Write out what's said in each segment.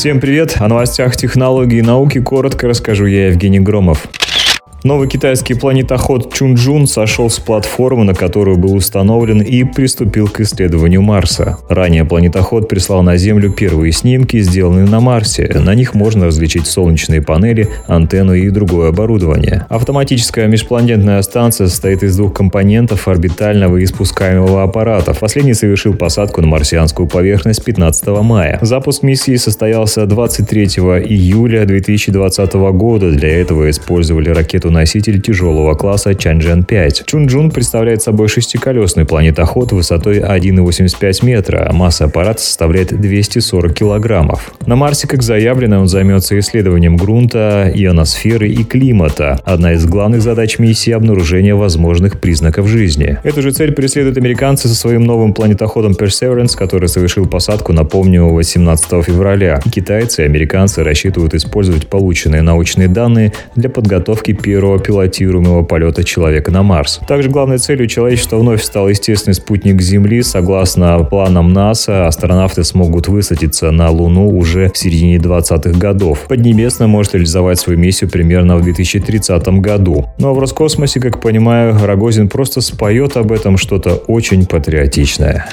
Всем привет! О новостях технологий и науки коротко расскажу я, Евгений Громов. Новый китайский планетоход Чунджун сошел с платформы, на которую был установлен, и приступил к исследованию Марса. Ранее планетоход прислал на Землю первые снимки, сделанные на Марсе. На них можно различить солнечные панели, антенну и другое оборудование. Автоматическая межпланетная станция состоит из двух компонентов орбитального и спускаемого аппаратов. Последний совершил посадку на марсианскую поверхность 15 мая. Запуск миссии состоялся 23 июля 2020 года. Для этого использовали ракету носитель тяжелого класса Чанчжэн-5. Чунджун представляет собой шестиколесный планетоход высотой 1,85 метра, масса аппарата составляет 240 килограммов. На Марсе, как заявлено, он займется исследованием грунта, ионосферы и климата. Одна из главных задач миссии – обнаружение возможных признаков жизни. Эту же цель преследуют американцы со своим новым планетоходом Perseverance, который совершил посадку, напомню, 18 февраля. Китайцы и американцы рассчитывают использовать полученные научные данные для подготовки первого первого пилотируемого полета человека на Марс. Также главной целью человечества вновь стал естественный спутник Земли. Согласно планам НАСА, астронавты смогут высадиться на Луну уже в середине 20-х годов. Поднебесная может реализовать свою миссию примерно в 2030 году. Но в Роскосмосе, как понимаю, Рогозин просто споет об этом что-то очень патриотичное.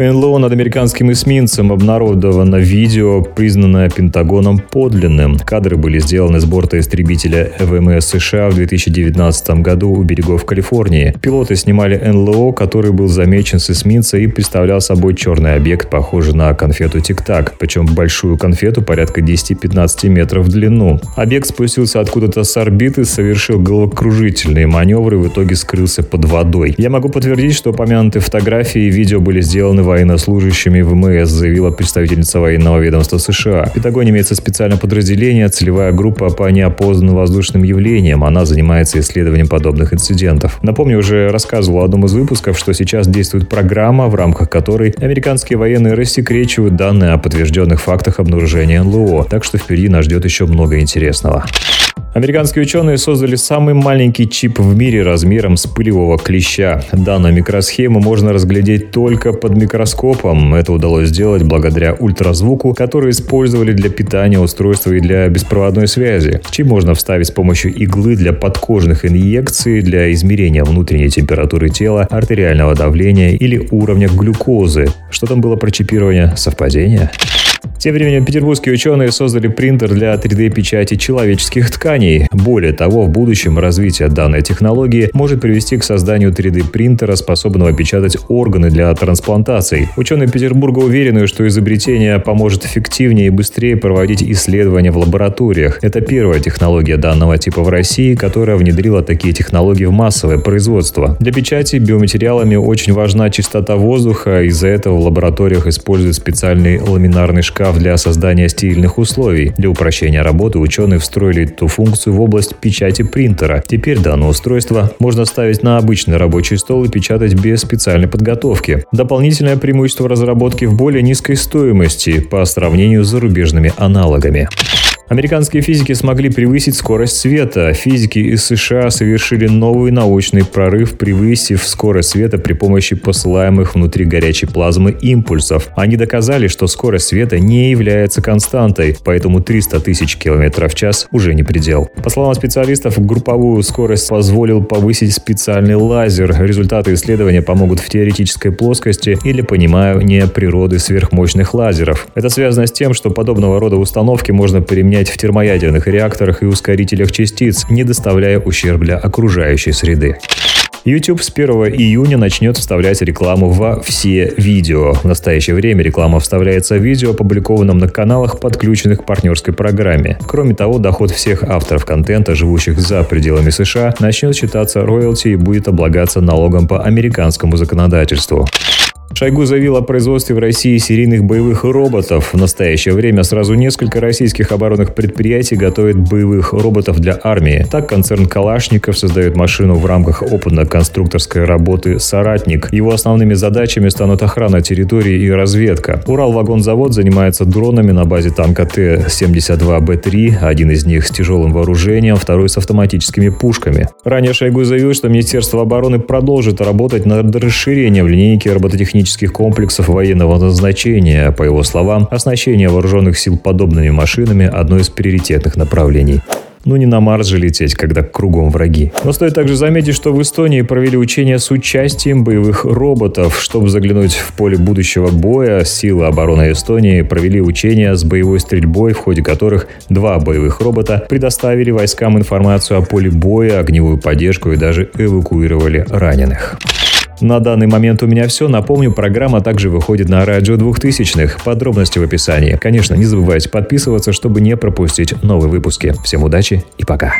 НЛО над американским эсминцем обнародовано видео, признанное Пентагоном подлинным. Кадры были сделаны с борта истребителя ВМС США в 2019 году у берегов Калифорнии. Пилоты снимали НЛО, который был замечен с эсминца и представлял собой черный объект, похожий на конфету Тик-Так, причем большую конфету порядка 10-15 метров в длину. Объект спустился откуда-то с орбиты, совершил головокружительные маневры и в итоге скрылся под водой. Я могу подтвердить, что упомянутые фотографии и видео были сделаны военнослужащими ВМС, заявила представительница военного ведомства США. В Пентагоне имеется специальное подразделение, целевая группа по неопознанным воздушным явлениям. Она занимается исследованием подобных инцидентов. Напомню, уже рассказывал в одном из выпусков, что сейчас действует программа, в рамках которой американские военные рассекречивают данные о подтвержденных фактах обнаружения НЛО. Так что впереди нас ждет еще много интересного. Американские ученые создали самый маленький чип в мире размером с пылевого клеща. Данную микросхему можно разглядеть только под микроскопом. Это удалось сделать благодаря ультразвуку, который использовали для питания устройства и для беспроводной связи. Чип можно вставить с помощью иглы для подкожных инъекций, для измерения внутренней температуры тела, артериального давления или уровня глюкозы. Что там было про чипирование? Совпадение? Тем временем петербургские ученые создали принтер для 3D-печати человеческих тканей. Более того, в будущем развитие данной технологии может привести к созданию 3D-принтера, способного печатать органы для трансплантаций. Ученые Петербурга уверены, что изобретение поможет эффективнее и быстрее проводить исследования в лабораториях. Это первая технология данного типа в России, которая внедрила такие технологии в массовое производство. Для печати биоматериалами очень важна чистота воздуха, из-за этого в лабораториях используют специальный ламинарный шкаф для создания стильных условий. Для упрощения работы ученые встроили эту функцию в область печати принтера. Теперь данное устройство можно ставить на обычный рабочий стол и печатать без специальной подготовки. Дополнительное преимущество разработки в более низкой стоимости по сравнению с зарубежными аналогами. Американские физики смогли превысить скорость света. Физики из США совершили новый научный прорыв, превысив скорость света при помощи посылаемых внутри горячей плазмы импульсов. Они доказали, что скорость света не является константой, поэтому 300 тысяч километров в час уже не предел. По словам специалистов, групповую скорость позволил повысить специальный лазер. Результаты исследования помогут в теоретической плоскости или пониманию природы сверхмощных лазеров. Это связано с тем, что подобного рода установки можно применять применять в термоядерных реакторах и ускорителях частиц, не доставляя ущерб для окружающей среды. YouTube с 1 июня начнет вставлять рекламу во все видео. В настоящее время реклама вставляется в видео, опубликованном на каналах, подключенных к партнерской программе. Кроме того, доход всех авторов контента, живущих за пределами США, начнет считаться роялти и будет облагаться налогом по американскому законодательству. Шойгу заявил о производстве в России серийных боевых роботов. В настоящее время сразу несколько российских оборонных предприятий готовят боевых роботов для армии. Так концерн Калашников создает машину в рамках опытно-конструкторской работы «Соратник». Его основными задачами станут охрана территории и разведка. Уралвагонзавод занимается дронами на базе танка Т-72Б3, один из них с тяжелым вооружением, второй с автоматическими пушками. Ранее Шойгу заявил, что Министерство обороны продолжит работать над расширением линейки робототехнических технических комплексов военного назначения. По его словам, оснащение вооруженных сил подобными машинами – одно из приоритетных направлений. Ну не на Марс же лететь, когда кругом враги. Но стоит также заметить, что в Эстонии провели учения с участием боевых роботов. Чтобы заглянуть в поле будущего боя, силы обороны Эстонии провели учения с боевой стрельбой, в ходе которых два боевых робота предоставили войскам информацию о поле боя, огневую поддержку и даже эвакуировали раненых. На данный момент у меня все. Напомню, программа также выходит на радио 2000-х. Подробности в описании. Конечно, не забывайте подписываться, чтобы не пропустить новые выпуски. Всем удачи и пока.